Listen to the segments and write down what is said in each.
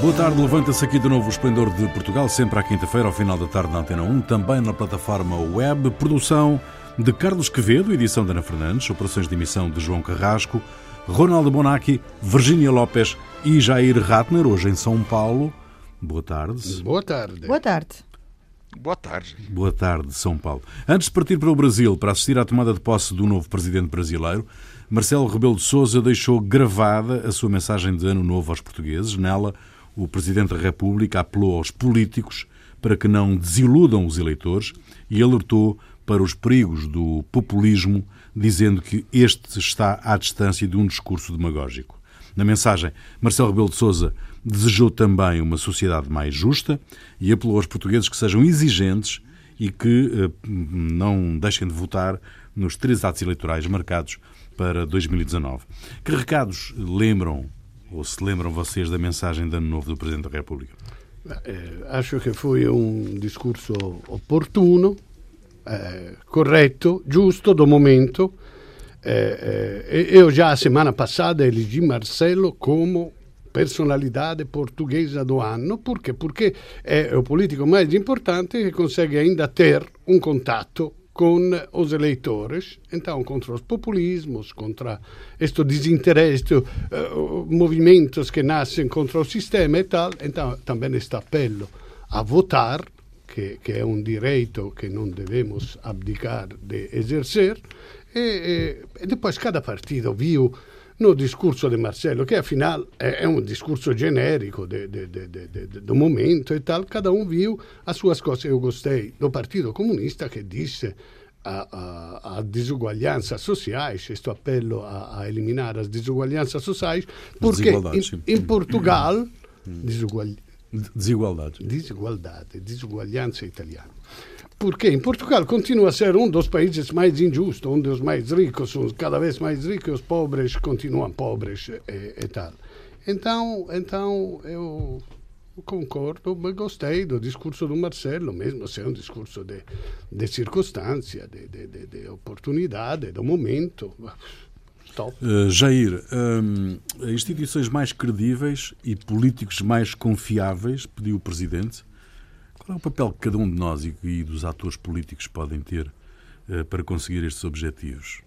Boa tarde, levanta-se aqui de novo o Esplendor de Portugal, sempre à quinta-feira, ao final da tarde na Antena 1, também na plataforma web, produção de Carlos Quevedo, edição de Ana Fernandes, operações de emissão de João Carrasco, Ronaldo Bonacci, Virgínia Lopes e Jair Ratner, hoje em São Paulo. Boa tarde. Boa tarde. Boa tarde. Boa tarde. Boa tarde, São Paulo. Antes de partir para o Brasil para assistir à tomada de posse do novo presidente brasileiro, Marcelo Rebelo de Sousa deixou gravada a sua mensagem de ano novo aos portugueses. Nela, o presidente da República apelou aos políticos para que não desiludam os eleitores e alertou para os perigos do populismo, dizendo que este está à distância de um discurso demagógico. Na mensagem, Marcelo Rebelo de Sousa desejou também uma sociedade mais justa e apelou aos portugueses que sejam exigentes e que eh, não deixem de votar nos três atos eleitorais marcados para 2019. Que recados lembram ou se lembram vocês da mensagem de Ano Novo do Presidente da República? Eh, acho che foi un discorso opportuno, eh, giusto, do momento. Eh, eh, eu já a semana passada elegi Marcelo como personalidade portuguesa do ano, perché? Porque é o político mais importante que consegue ainda ter um contato com os eleitores, então contra os populismos, contra este desinteresse, uh, movimentos que nascem contra o sistema e tal, então também este apelo a votar, que, que é um direito que não devemos abdicar de exercer, e, e, e depois cada partido viu no discorso di Marcello, che afinal è, un discorso generico del momento e tal, cada um viu as suas coisas. Eu gostei do Partido Comunista che disse a, a, a disuguaglianza sociais, questo appello a, a, eliminare le disuguaglianze sociali, perché in, in Portugal disuguagli... desigualdade. Desigualdade, disuguaglianza italiana. Porque em Portugal continua a ser um dos países mais injustos, um dos mais ricos, cada vez mais ricos, os pobres continuam pobres e, e tal. Então, então eu concordo, mas gostei do discurso do Marcelo, mesmo se é um discurso de, de circunstância, de, de, de, de oportunidade, do momento. Uh, Jair, um, instituições mais credíveis e políticos mais confiáveis, pediu o Presidente, qual é o papel que cada um de nós e, e dos atores políticos podem ter uh, para conseguir estes objetivos?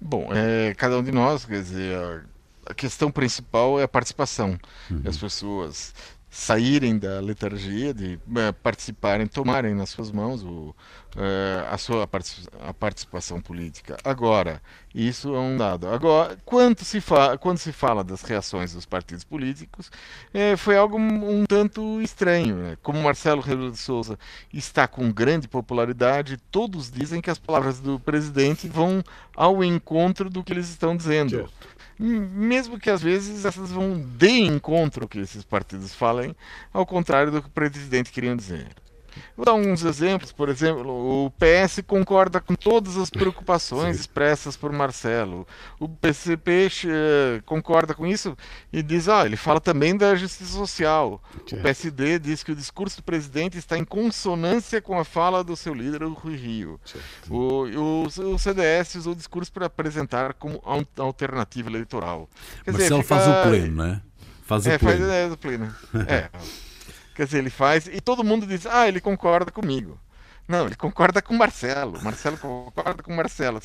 Bom, é, cada um de nós, quer dizer, a, questão principal é a participação. Uhum. As pessoas saírem da letargia, de uh, participarem, tomarem nas suas mãos o, uh, a sua a participação política. Agora, isso é um dado. Agora, quando se, fa quando se fala das reações dos partidos políticos, eh, foi algo um, um tanto estranho. Né? Como Marcelo Rebelo de Souza está com grande popularidade, todos dizem que as palavras do presidente vão ao encontro do que eles estão dizendo. Certo mesmo que às vezes essas vão de encontro que esses partidos falem, ao contrário do que o presidente queria dizer. Vou dar alguns exemplos, por exemplo, o PS concorda com todas as preocupações expressas por Marcelo. O PCP uh, concorda com isso e diz, ah, ele fala também da justiça social. O PSD diz que o discurso do presidente está em consonância com a fala do seu líder, o Rui Rio. O, o, o, CDS usou o discurso para apresentar como alternativa eleitoral. Quer Marcelo dizer, fica... faz o pleno, né? Faz o é, pleno. Faz, é, o pleno. é. Quer dizer, ele faz e todo mundo diz: ah, ele concorda comigo. Não, ele concorda com o Marcelo. Marcelo concorda com o Marcelo.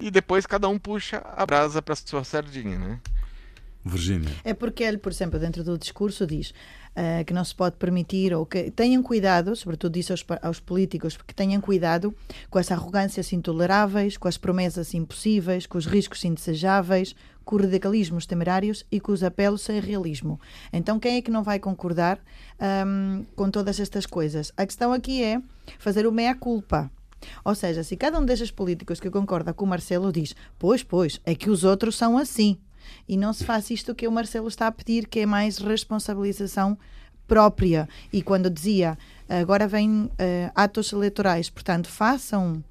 E depois cada um puxa a brasa para sua sardinha, né? Virgínia. É porque ele, por exemplo, dentro do discurso diz uh, que não se pode permitir ou que tenham cuidado, sobretudo disse aos, aos políticos, porque tenham cuidado com as arrogâncias intoleráveis, com as promessas impossíveis, com os riscos indesejáveis, com os radicalismos temerários e com os apelos sem realismo. Então, quem é que não vai concordar um, com todas estas coisas? A questão aqui é fazer o meia-culpa. Ou seja, se cada um destes políticos que concorda com o Marcelo diz, pois, pois, é que os outros são assim, e não se faz isto que o Marcelo está a pedir, que é mais responsabilização própria. E quando dizia, agora vêm uh, atos eleitorais, portanto, façam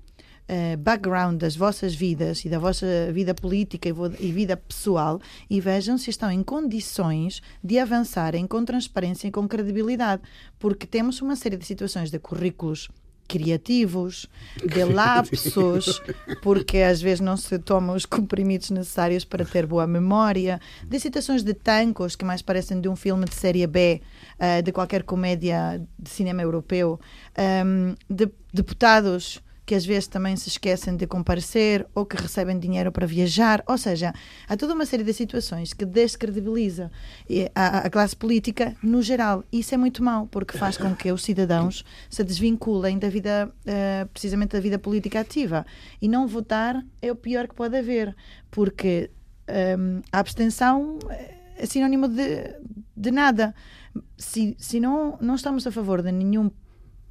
uh, background das vossas vidas e da vossa vida política e vida pessoal e vejam se estão em condições de avançarem com transparência e com credibilidade, porque temos uma série de situações de currículos criativos, de lapsos, porque às vezes não se tomam os comprimidos necessários para ter boa memória, de situações de tancos que mais parecem de um filme de série B, uh, de qualquer comédia de cinema europeu, um, de deputados que às vezes também se esquecem de comparecer ou que recebem dinheiro para viajar. Ou seja, há toda uma série de situações que descredibiliza a, a classe política no geral. Isso é muito mau, porque faz com que os cidadãos se desvinculem da vida, uh, precisamente da vida política ativa. E não votar é o pior que pode haver, porque um, ehm, a abstenção é sinónimo de, de nada. Se, se não, não estamos a favor de nenhum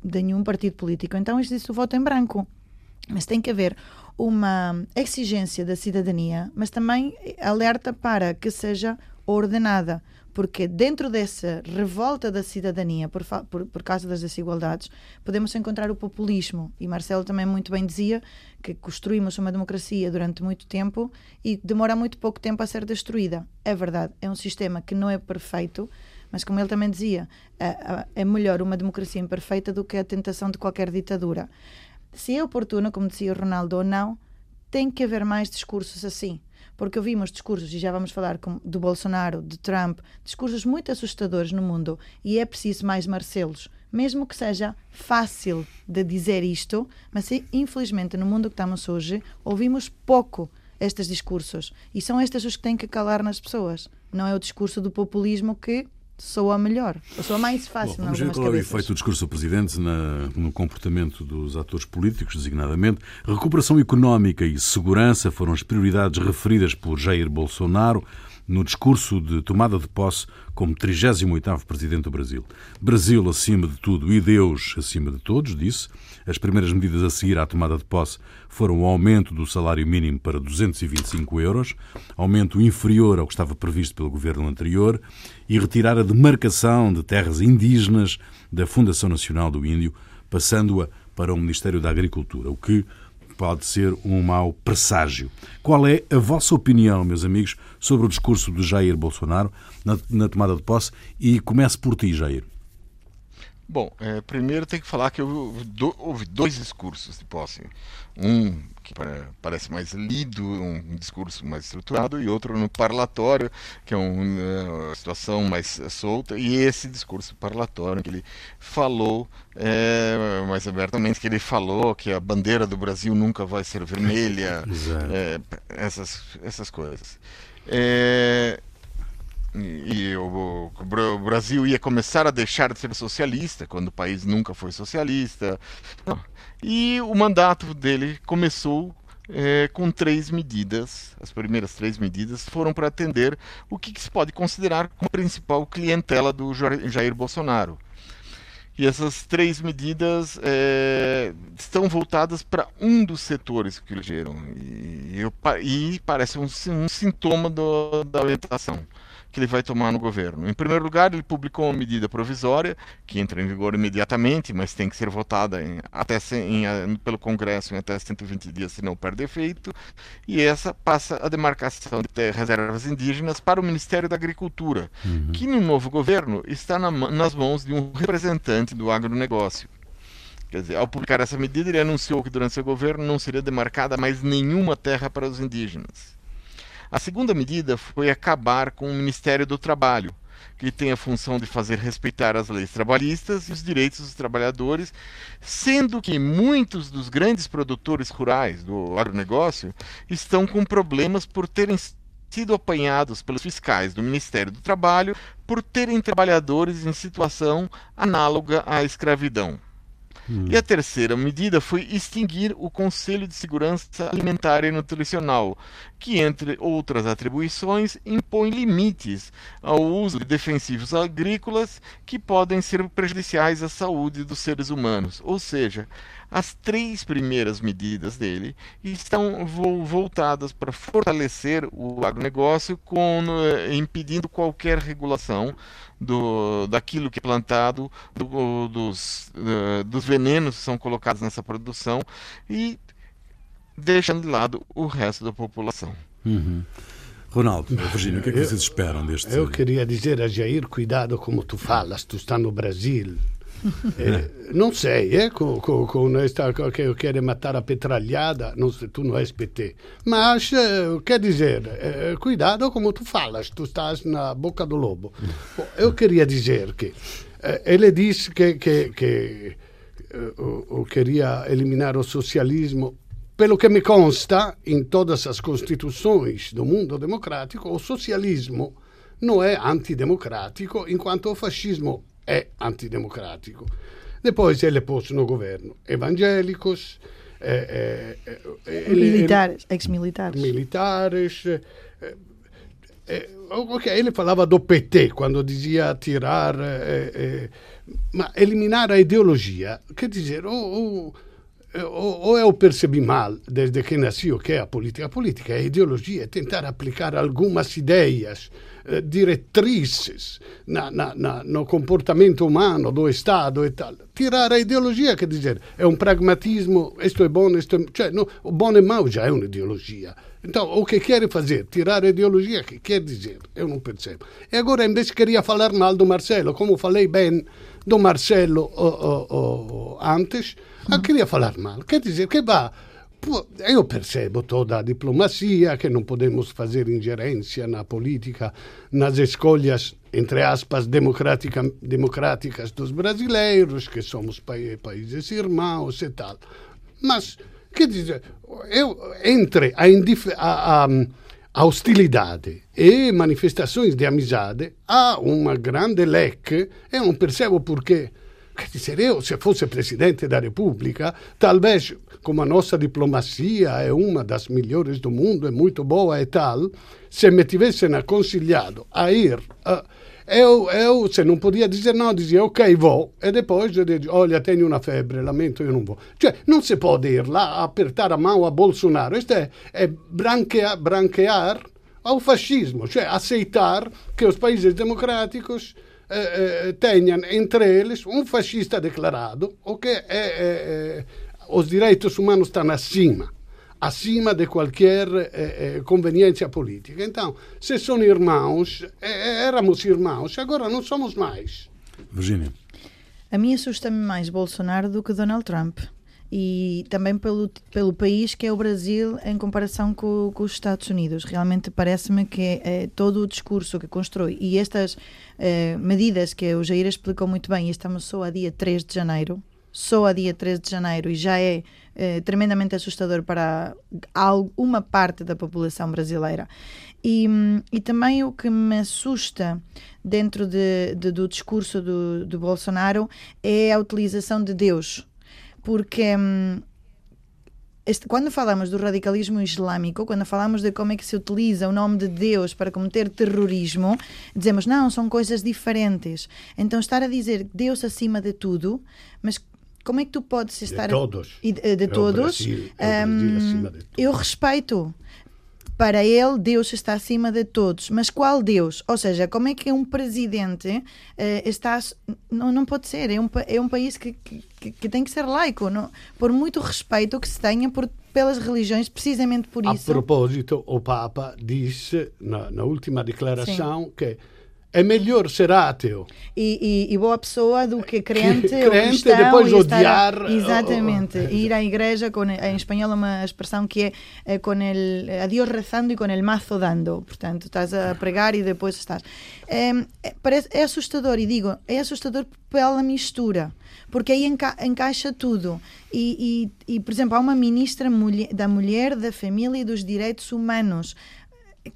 de nenhum partido político. Então existe o voto em branco. Mas tem que haver uma exigência da cidadania, mas também alerta para que seja ordenada, porque dentro dessa revolta da cidadania por, por, por, causa das desigualdades, podemos encontrar o populismo. E Marcelo também muito bem dizia que construímos uma democracia durante muito tempo e demora muito pouco tempo a ser destruída. É verdade, é um sistema que não é perfeito, mas como ele também dizia, é melhor uma democracia imperfeita do que a tentação de qualquer ditadura. Se é oportuno, como dizia o Ronaldo, ou não, tem que haver mais discursos assim. Porque ouvimos discursos, e já vamos falar do Bolsonaro, de Trump, discursos muito assustadores no mundo, e é preciso mais Marcelos. Mesmo que seja fácil de dizer isto, mas infelizmente no mundo que estamos hoje, ouvimos pouco estes discursos. E são estes os que têm que calar nas pessoas. Não é o discurso do populismo que soa melhor, soa mais fácil. Bom, vamos ver qual é o efeito do discurso do Presidente na, no comportamento dos atores políticos, designadamente. Recuperação económica e segurança foram as prioridades referidas por Jair Bolsonaro no discurso de tomada de posse como 38º Presidente do Brasil. Brasil acima de tudo e Deus acima de todos, disse. As primeiras medidas a seguir à tomada de posse foram o aumento do salário mínimo para 225 euros, aumento inferior ao que estava previsto pelo governo anterior, e retirar a demarcação de terras indígenas da Fundação Nacional do Índio, passando-a para o Ministério da Agricultura, o que pode ser um mau presságio. Qual é a vossa opinião, meus amigos, sobre o discurso de Jair Bolsonaro na, na tomada de posse? E comece por ti, Jair. Bom, é, primeiro tem que falar que do, houve dois discursos de posse. Um que parece mais lido, um discurso mais estruturado, e outro no parlatório, que é uma situação mais solta, e esse discurso parlatório que ele falou é, mais abertamente, que ele falou que a bandeira do Brasil nunca vai ser vermelha, é, essas, essas coisas. É, e o, o, Brasil ia começar a deixar de ser socialista, quando o país nunca foi socialista. E o mandato dele começou é, com três medidas. As primeiras três medidas foram para atender o que, que se pode considerar como principal clientela do Jair Bolsonaro. E essas três medidas é, estão voltadas para um dos setores que elegeram. E, e, e parece um, um sintoma do, da orientação que ele vai tomar no governo. Em primeiro lugar, ele publicou uma medida provisória que entra em vigor imediatamente, mas tem que ser votada em, até em, pelo Congresso em até 120 dias, se não perde efeito, e essa passa a demarcação de reservas indígenas para o Ministério da Agricultura, uhum. que no novo governo está na, nas mãos de um representante do agronegócio. Quer dizer, ao publicar essa medida, ele anunciou que durante seu governo não seria demarcada mais nenhuma terra para os indígenas. A segunda medida foi acabar com o Ministério do Trabalho, que tem a função de fazer respeitar as leis trabalhistas e os direitos dos trabalhadores, sendo que muitos dos grandes produtores rurais do agronegócio estão com problemas por terem sido apanhados pelos fiscais do Ministério do Trabalho por terem trabalhadores em situação análoga à escravidão. Hum. E a terceira medida foi extinguir o Conselho de Segurança Alimentar e Nutricional, que, entre outras atribuições, impõe limites ao uso de defensivos agrícolas que podem ser prejudiciais à saúde dos seres humanos. Ou seja, as três primeiras medidas dele estão voltadas para fortalecer o agronegócio, com, eh, impedindo qualquer regulação do, daquilo que é plantado, do, dos, uh, dos venenos que são colocados nessa produção e deixando de lado o resto da população. Uhum. Ronaldo, Virginia, o que é que vocês esperam deste... Eu queria dizer a Jair, cuidado como tu falas, tu está no Brasil, Eh, não sei, eh, com, com, com esta que quer matar a petralhada, não sei, tu não és PT. Mas, eh, quer dizer, eh, cuidado como tu falas, tu estás na boca do lobo. Eu queria dizer que eh, ele disse que, que, que eh, queria eliminar o socialismo pelo que me consta, em todas as constituições do mundo democrático, o socialismo não é antidemocrático, enquanto o fascismo é antidemocrático. Depois ele pôs no governo evangélicos, eh, eh, eh, militares, ex-militares. Militares. Ok, ele falava do PT quando dizia tirar, eh, ma eliminar a ideologia. Quer dizer, o, o ou eu percebi mal desde que nasci o que é a política. A política é a ideologia, é tentar aplicar algumas ideias, eh, diretrizes na, na, na, no comportamento humano do Estado e tal. Tirar a ideologia, quer dizer, é um pragmatismo, isto é bom, isto é... Cioè, no, o bom e mau já é uma ideologia. Então, o que quer fazer? Tirar a ideologia, que quer dizer? Eu não percebo. E agora, invece, queria falar mal do Marcelo, como falei bem do Marcelo oh, oh, oh, antes, eu queria falar mal. Quer dizer, que vá... Eu percebo toda a diplomacia, que não podemos fazer ingerência na política, nas escolhas, entre aspas, democrática, democráticas dos brasileiros, que somos pa países irmãos e tal. Mas, quer dizer, eu, entre a, a, a, a hostilidade e manifestações de amizade, há uma grande leque, eu não percebo porquê. Quer dizer, eu, se fosse presidente da República, talvez, como a nossa diplomacia é uma das melhores do mundo, é muito boa e tal, se me tivessem aconselhado a ir. Eu, eu, se não podia dizer não, dizia ok, vou. E depois dizia, olha, tenho uma febre, lamento, eu não vou. Cioè, non si può ir lá apertar a mão a Bolsonaro. É, é branquear, branquear ao fascismo, cioè aceitar que os países democráticos eh, tenham entre eles um fascista declarado, o que os direitos humanos estão acima, acima de qualquer eh, conveniência política. Então, se são irmãos, eh, éramos irmãos, agora não somos mais. Virginia. A mim assusta-me mais Bolsonaro do que Donald Trump e também pelo, pelo país que é o Brasil em comparação com, com os Estados Unidos. Realmente parece-me que é, é, todo o discurso que constrói e estas é, medidas que o Jair explicou muito bem, e estamos só a dia 3 de janeiro, só a dia 3 de janeiro, e já é, é tremendamente assustador para alguma parte da população brasileira. E, e também o que me assusta dentro de, de, do discurso do, do Bolsonaro é a utilização de Deus porque hum, este, quando falamos do radicalismo islâmico, quando falamos de como é que se utiliza o nome de Deus para cometer terrorismo, dizemos não, são coisas diferentes. Então estar a dizer Deus acima de tudo, mas como é que tu podes estar de todos, de, de é todos? Brasil, é um, eu respeito para ele, Deus está acima de todos. Mas qual Deus? Ou seja, como é que um presidente uh, está. Não, não pode ser. É um, é um país que, que, que tem que ser laico. Não? Por muito respeito que se tenha por, pelas religiões, precisamente por isso. A propósito, o Papa disse na, na última declaração Sim. que é melhor ser ateu. E, e, e, boa pessoa do que crente, que, crente ou cristão depois odiar exatamente. ou, ir à igreja com em espanhol uma expressão que é, é com el a Deus rezando e com el mazo dando. Portanto estás a pregar e depois estás. É, é, parece, é assustador e digo é assustador pela mistura porque aí enca encaixa tudo. E, e, e por exemplo há uma ministra mulher, da mulher da família e dos direitos humanos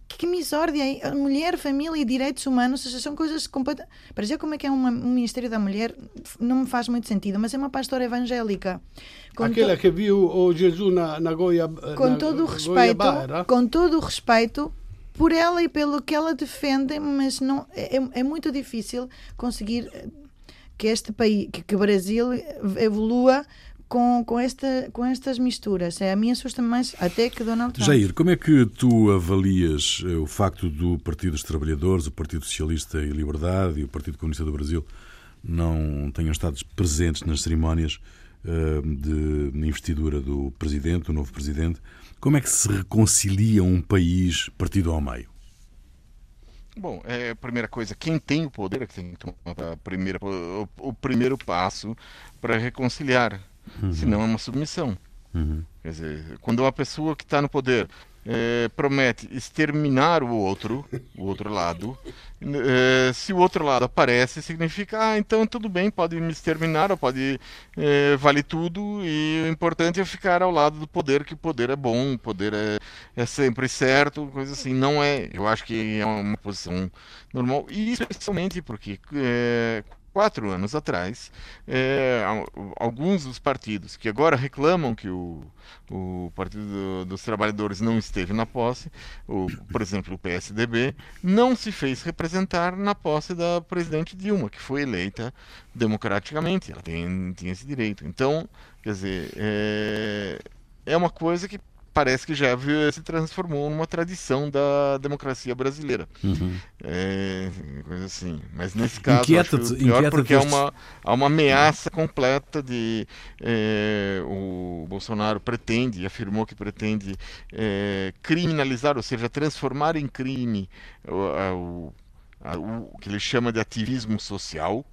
que misórdia, mulher, família e direitos humanos são coisas completamente. Para já, como é que é uma, um Ministério da Mulher, não me faz muito sentido, mas é uma pastora evangélica. Aquela to... que viu o Jesus na, na Goia. Com na todo o respeito, com todo o respeito por ela e pelo que ela defende, mas não é, é, é muito difícil conseguir que este país, que, que o Brasil evolua com, com, esta, com estas misturas. É, a mim assusta mais até que Donald Trump. Jair, como é que tu avalias eh, o facto do Partido dos Trabalhadores, o Partido Socialista e Liberdade e o Partido Comunista do Brasil não tenham estado presentes nas cerimónias uh, de investidura do presidente, do novo presidente? Como é que se reconcilia um país partido ao meio? Bom, é, a primeira coisa, quem tem o poder é que tem que tomar a primeira, o, o primeiro passo para reconciliar. Uhum. Senão é uma submissão. Uhum. Quer dizer, quando uma pessoa que está no poder é, promete exterminar o outro, o outro lado. É, se o outro lado aparece, significa, ah, então tudo bem, pode me exterminar, ou pode é, vale tudo, e o importante é ficar ao lado do poder, que o poder é bom, o poder é, é sempre certo, coisa assim. Não é, eu acho que é uma posição normal, e especialmente porque é, quatro anos atrás, é, alguns dos partidos que agora reclamam que o, o Partido dos Trabalhadores não esteve na posse, o, por exemplo, o PSDB, não se fez representar na posse da presidente Dilma, que foi eleita democraticamente, ela tem, esse direito. Então, quer dizer, é, é uma coisa que parece que já se transformou numa tradição da democracia brasileira. Uhum. É, coisa assim. Mas nesse caso, inquieta acho pior porque há uma, há uma ameaça completa de... É, o Bolsonaro pretende, afirmou que pretende é, criminalizar, ou seja, transformar em crime o, o, o que ele chama de ativismo social,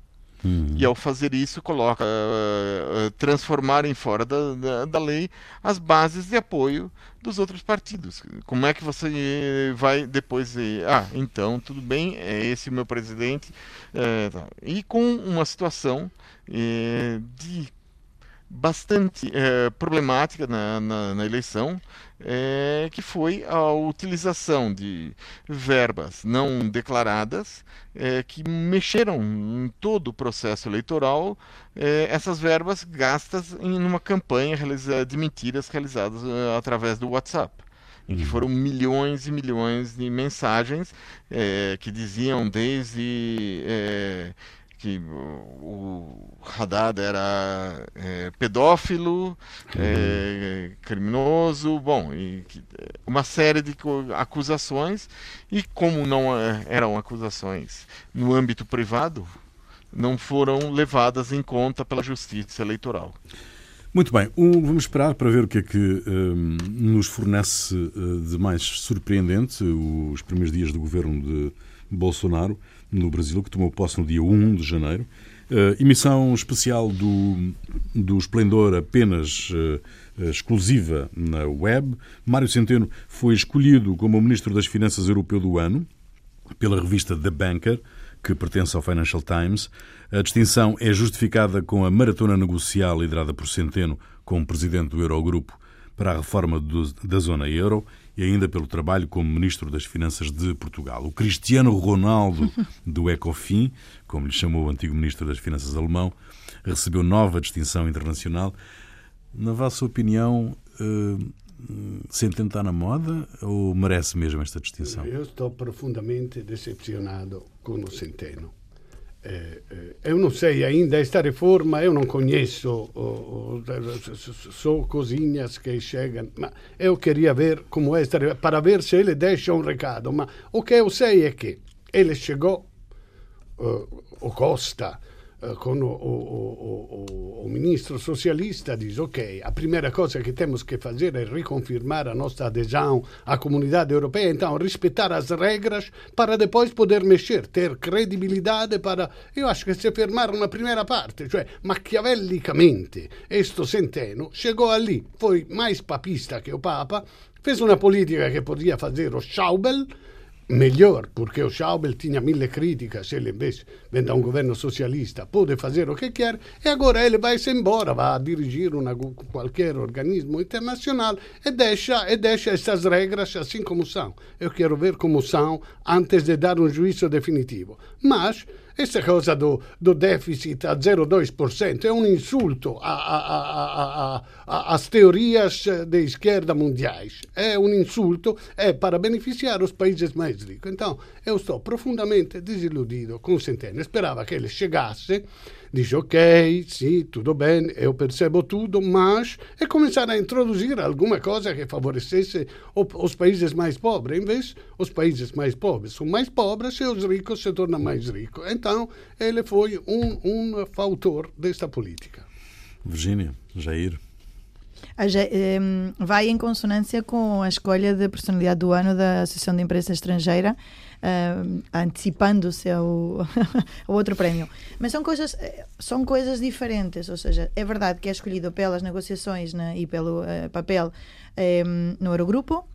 Uhum. E ao fazer isso, coloca uh, transformar em fora da, da, da, lei as bases de apoio dos outros partidos. Como é que você vai depois ah, então tudo bem, é esse o meu presidente, tá. e com uma situação de bastante é, problemática na, na, na eleição, é, que foi a utilização de verbas não declaradas é, que mexeram em todo o processo eleitoral, é, essas verbas gastas em uma campanha de mentiras realizadas é, através do WhatsApp em que uhum. foram milhões e milhões de mensagens é, que diziam desde é, que o Haddad era é, pedófilo, é, criminoso, bom, e que, uma série de acusações, e como não é, eram acusações no âmbito privado, não foram levadas em conta pela justiça eleitoral. Muito bem, um, vamos esperar para ver o que é que um, nos fornece uh, de mais surpreendente os primeiros dias do governo de Bolsonaro no Brasil, que tomou posse no dia 1 de janeiro. Uh, emissão especial do, do Esplendor apenas uh, exclusiva na web. Mário Centeno foi escolhido como Ministro das Finanças Europeu do Ano pela revista The Banker, que pertence ao Financial Times. A distinção é justificada com a maratona negocial liderada por Centeno como Presidente do Eurogrupo para a reforma do, da zona euro e ainda pelo trabalho como Ministro das Finanças de Portugal. O Cristiano Ronaldo do Ecofin, como lhe chamou o antigo Ministro das Finanças alemão, recebeu nova distinção internacional. Na vossa opinião, uh, Centeno está na moda ou merece mesmo esta distinção? Eu estou profundamente decepcionado com o Centeno. Eh, eh, eu não sei ainda esta reforma, eu não conheço só coisinhas que chegam, mas eu queria ver como é esta para ver se ele deixa um recado. Mas o que eu sei é que ele chegou, uh, o Costa, eh, com o, o, o, ministro socialista diz ok, a primeira coisa que temos que fazer é reconfirmar a nossa adesão à comunidade europeia, então respeitar as regras para depois poder mexer, ter credibilidade para... Eu acho que se fermaram na primeira parte, cioè maquiavellicamente, este Centeno chegou ali, foi mais papista que o Papa, fez uma política que podia fazer o Schaubel, melhor, porque o Schauble tinha mille críticas, ele invece vem da um governo socialista, pode fazer o que quer, e agora ele vai-se embora, vai dirigir uma, qualquer organismo internacional e deixa, e deixa essas regras assim como são. Eu quero ver como são antes de dar um juízo definitivo. Mas essa cosa do, do déficit a 0,2% é um insulto às teorias de esquerda mundiais. É um insulto é para beneficiar os países mais ricos. Então, eu estou profundamente desiludido com o Centeno. Esperava que ele chegasse dice ok, sì, tutto bene, eu percebo tudo, mas é começar a introduzir alguma coisa que favorecesse os países mais pobres. Em vez, os países mais pobres são mais pobres e os ricos se tornam mais ricos. Então, ele foi um, um fautor desta política. Virgínia, Jair. vai em consonância com a escolha de personalidade do ano da Associação de Imprensa Estrangeira, uh, antecipando-se ao, ao outro prémio. Mas são coisas, são coisas diferentes, ou seja, é verdade que é escolhido pelas negociações né, e pelo uh, papel um, no Eurogrupo,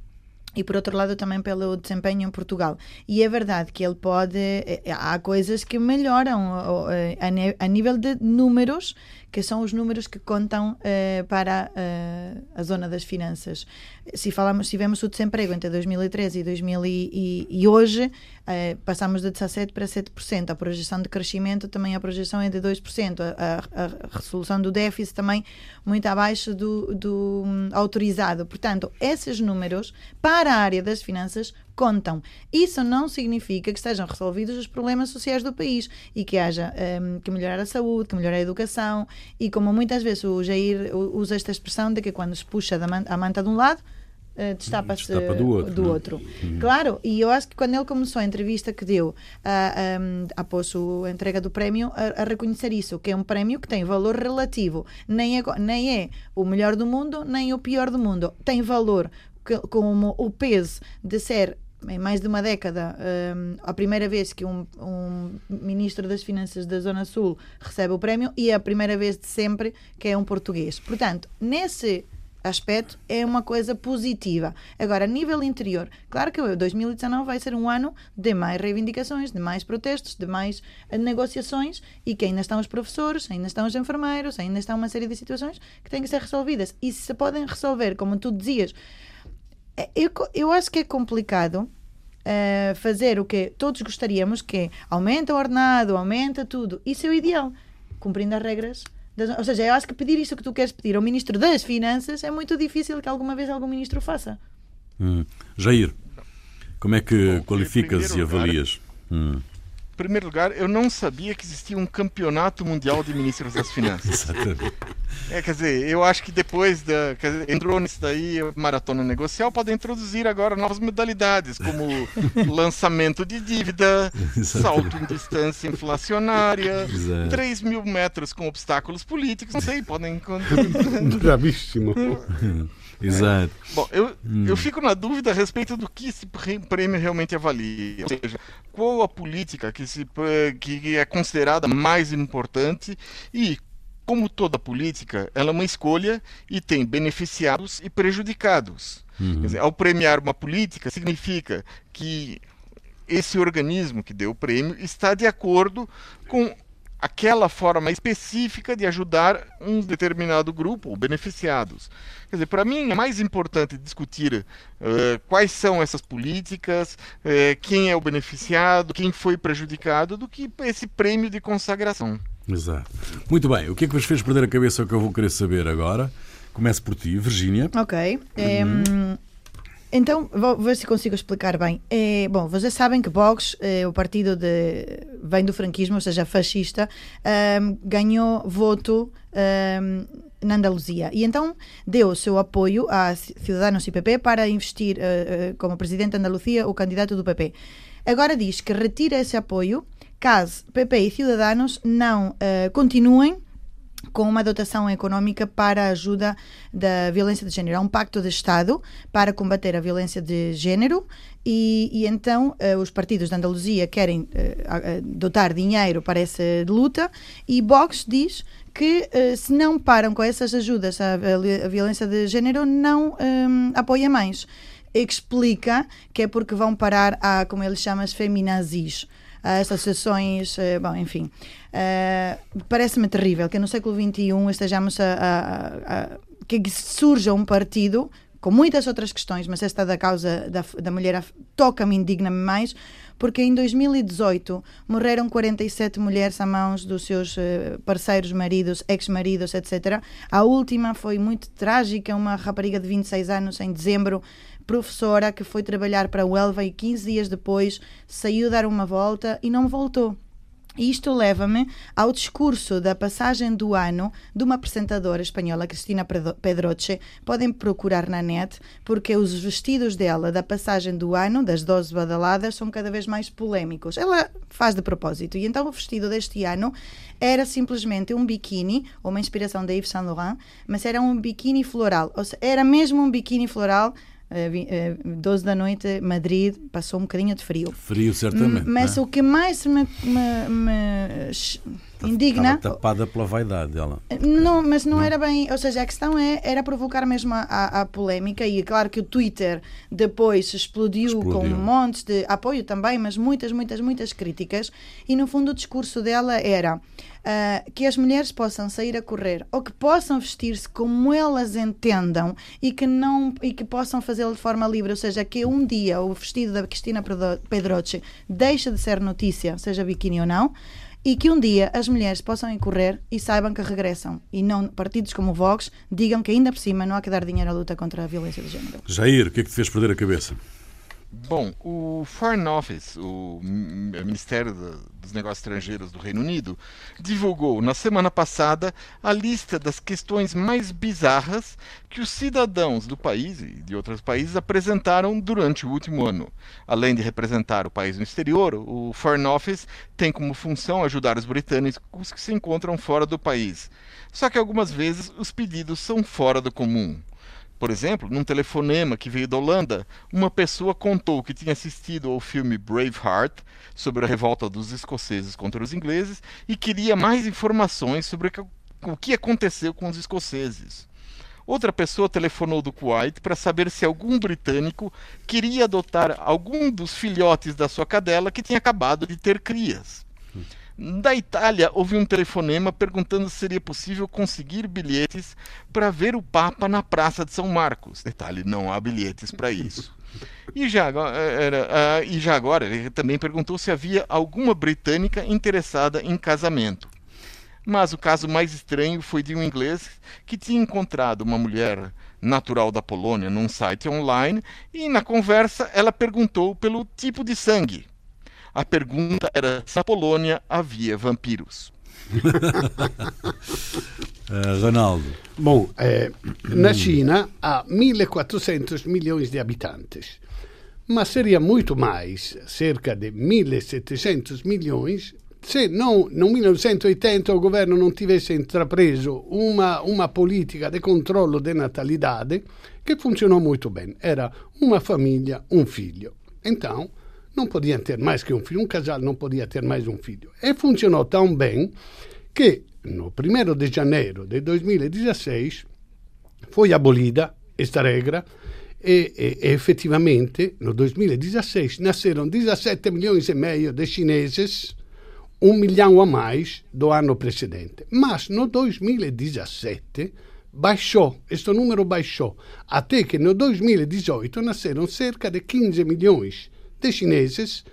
e por outro lado também pelo desempenho em Portugal. E é verdade que ele pode. Eh, há coisas que melhoram eh, a, nível de números, que são os números que contam uh, para uh, a zona das finanças. Se falamos, se vemos o desemprego entre 2013 e 2000 e, e hoje, uh, passamos de 17% para 7%. A projeção de crescimento também a projeção é de 2%. A, a, a resolução do déficit também muito abaixo do, do um, autorizado. Portanto, esses números para a área das finanças contam. Isso não significa que estejam resolvidos os problemas sociais do país e que haja um, que melhorar a saúde, que melhorar a educação e como muitas vezes o Jair usa esta expressão de que quando se puxa da manta, a manta de um lado Uh, destapa-se Destapa do outro. Do outro. Uhum. Claro, e eu acho que quando ele começou a entrevista que deu um, após a entrega do prémio, a, a, reconhecer isso, que é um prémio que tem valor relativo, nem é, nem é o melhor do mundo, nem o pior do mundo. Tem valor que, como o peso de ser em mais de uma década, um, a primeira vez que um, um, ministro das Finanças da Zona Sul recebe o prémio e é a primeira vez de sempre que é um português. Portanto, nesse aspecto é uma coisa positiva. Agora, a nível interior, claro que 2019 vai ser um ano de mais reivindicações, de mais protestos, de mais negociações e que ainda estão os professores, ainda estão os enfermeiros, ainda está uma série de situações que têm que ser resolvidas. E se podem resolver, como tu dizias, eu, eu acho que é complicado uh, fazer o que todos gostaríamos, que é aumenta o ordenado, aumenta tudo. Isso é o ideal, cumprindo as regras. Das, ou seja, eu acho que pedir isso que tu queres pedir ao Ministro das Finanças é muito difícil que alguma vez algum Ministro faça. Hum. Jair, como é que Bom, qualificas e avalias? Hum primeiro lugar, eu não sabia que existia um campeonato mundial de ministros das finanças. Exatamente. É, quer dizer, eu acho que depois da. Dizer, entrou nisso daí, maratona negocial, pode introduzir agora novas modalidades, como lançamento de dívida, salto em distância inflacionária, Exato. 3 mil metros com obstáculos políticos, não sei, podem encontrar. Gravíssimo. Exato. É. Bom, eu, hum. eu fico na dúvida a respeito do que esse prêmio realmente avalia. Ou seja, qual a política que, se, que é considerada mais importante e como toda política, ela é uma escolha e tem beneficiados e prejudicados. Uhum. Dizer, ao premiar uma política, significa que esse organismo que deu o prêmio está de acordo com aquela forma específica de ajudar um determinado grupo ou beneficiados. Quer dizer, para mim é mais importante discutir uh, quais são essas políticas, uh, quem é o beneficiado, quem foi prejudicado, do que esse prêmio de consagração. Exato. Muito bem, o que é que vos fez perder a cabeça é o que eu vou querer saber agora? Começo por ti, Virgínia. Ok. Uhum. Então, vou ver se consigo explicar bem. É, bom, vocês sabem que Vox, é, o partido de, vem do franquismo, ou seja, fascista, um, ganhou voto um, na Andaluzia. E então deu o seu apoio a Ciudadanos e PP para investir uh, como presidente da Andaluzia o candidato do PP. Agora diz que retira esse apoio caso PP e Ciudadanos não uh, continuem com uma dotação económica para a ajuda da violência de género. Há um pacto de Estado para combater a violência de género e, e então uh, os partidos da Andaluzia querem uh, dotar dinheiro para essa luta e Vox diz que uh, se não param com essas ajudas à, à violência de género, não um, apoia mais. Explica que é porque vão parar a, como ele chama, as feminazis as associações, eh, bom, enfim. Uh, Parece-me terrível que no século XXI estejamos a, a, a, que surja um partido com muitas outras questões, mas esta da causa da, da mulher toca-me, indigna-me mais, porque em 2018 morreram 47 mulheres a mãos dos seus eh, parceiros, maridos, ex-maridos, etc. A última foi muito trágica, uma rapariga de 26 anos em dezembro professora que foi trabalhar para o Elva e 15 dias depois saiu dar uma volta e não voltou. isto leva-me ao discurso da passagem do ano de uma apresentadora espanhola, Cristina Pedroche. Podem procurar na net, porque os vestidos dela da passagem do ano, das 12 badaladas, são cada vez mais polémicos. Ela faz de propósito. E então o vestido deste ano era simplesmente um biquíni, uma inspiração da Yves Saint Laurent, mas era um biquíni floral. Ou seja, era mesmo um biquíni floral 12 da noite, Madrid, passou um bocadinho de frio. Frio, certamente. Mas é? o que mais me, me, me indigna. Estava tapada pela vaidade dela. Não, mas não, não, era bem. Ou seja, a questão é, era provocar mesmo a, a, a polémica, e é claro que o Twitter depois explodiu, explodiu, com um monte de apoio também, mas muitas, muitas, muitas críticas. E no fundo o discurso dela era. Uh, que as mulheres possam sair a correr ou que possam vestir-se como elas entendam e que não e que possam fazê-lo de forma livre, ou seja, que um dia o vestido da Cristina Pedroche deixa de ser notícia, seja biquíni ou não, e que um dia as mulheres possam ir correr e saibam que regressam. E não partidos como o Vox digam que ainda por cima não há que dar dinheiro à luta contra a violência de género. Jair, o que é que te fez perder a cabeça? Bom, o Foreign Office, o Ministério dos Negócios Estrangeiros do Reino Unido, divulgou na semana passada a lista das questões mais bizarras que os cidadãos do país e de outros países apresentaram durante o último ano. Além de representar o país no exterior, o Foreign Office tem como função ajudar os britânicos que se encontram fora do país. Só que algumas vezes os pedidos são fora do comum. Por exemplo, num telefonema que veio da Holanda, uma pessoa contou que tinha assistido ao filme Braveheart sobre a revolta dos escoceses contra os ingleses e queria mais informações sobre o que aconteceu com os escoceses. Outra pessoa telefonou do Kuwait para saber se algum britânico queria adotar algum dos filhotes da sua cadela que tinha acabado de ter crias. Da Itália, houve um telefonema perguntando se seria possível conseguir bilhetes para ver o Papa na Praça de São Marcos. Detalhe, não há bilhetes para isso. E já, eh, era, uh, e já agora, ele também perguntou se havia alguma britânica interessada em casamento. Mas o caso mais estranho foi de um inglês que tinha encontrado uma mulher natural da Polônia num site online e, na conversa, ela perguntou pelo tipo de sangue. A pergunta era se na Polônia havia vampiros. uh, Ronaldo. Bom, eh, na China há 1.400 milhões de habitantes, mas seria muito mais, cerca de 1.700 milhões, se no 1980 o governo non tivesse intrapreso uma, uma politica di controllo de natalidade che funzionò molto bene. Era uma famiglia, un figlio. Então, não podiam ter mais que um filho, um casal não podia ter mais um filho. E funcionou tão bem que no 1 de janeiro de 2016 foi abolida esta regra e, e, e no 2016 nasceram 17 milhões e meio de chineses, um milhão a mais do ano precedente. Mas no 2017 baixou, questo numero baixou, até que no 2018 nasceram cerca de 15 milhões de chineses,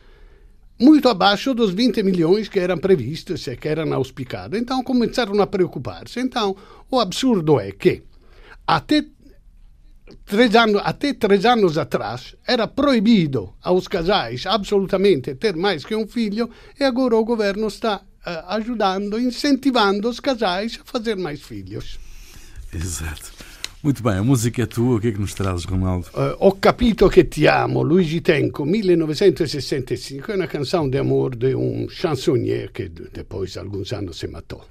muito abaixo dos 20 milhões que eram previstos e que eram auspicados. Então começaram a preocupar-se. Então, o absurdo é que até três anos, até três anos atrás era proibido aos casais absolutamente ter mais que um filho e agora o governo está uh, ajudando, incentivando os casais a fazer mais filhos. Exato. Muito bem, a música é tua, o que é que nos trazes, Ronaldo? Uh, Ho capito che ti amo, Luigi Tenco, 1965, é uma canção de amor de um chansonnier que depois, alguns anos, se matou.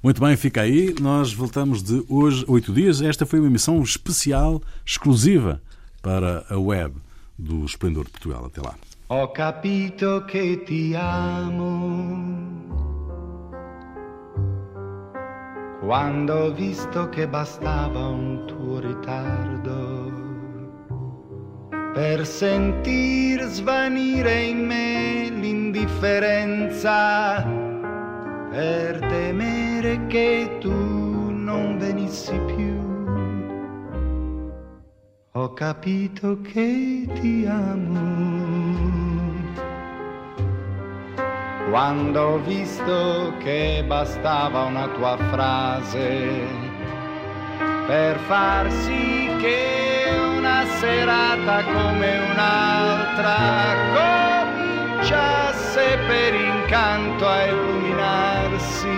Muito bem, fica aí. Nós voltamos de hoje, oito dias. Esta foi uma emissão especial, exclusiva para a web do Esplendor de Portugal. Até lá. Ho capito che ti amo. Quando ho visto che bastava un tuo ritardo per sentir svanire in me l'indifferenza, per temere che tu non venissi più. Ho capito che ti amo quando ho visto che bastava una tua frase per far sì che una serata come un'altra cominciasse per accanto a illuminarsi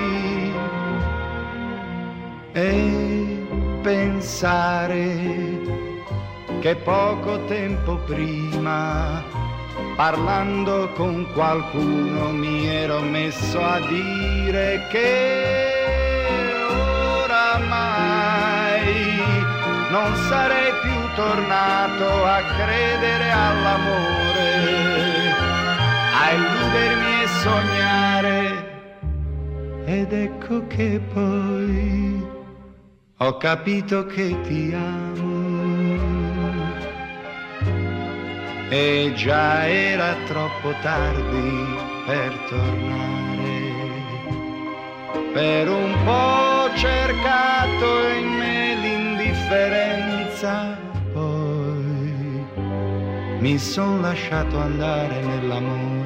e pensare che poco tempo prima, parlando con qualcuno, mi ero messo a dire che oramai non sarei più tornato a credere all'amore, a illudermi e sognare. Ed ecco che poi ho capito che ti amo. E già era troppo tardi per tornare. Per un po' ho cercato in me l'indifferenza, poi mi son lasciato andare nell'amore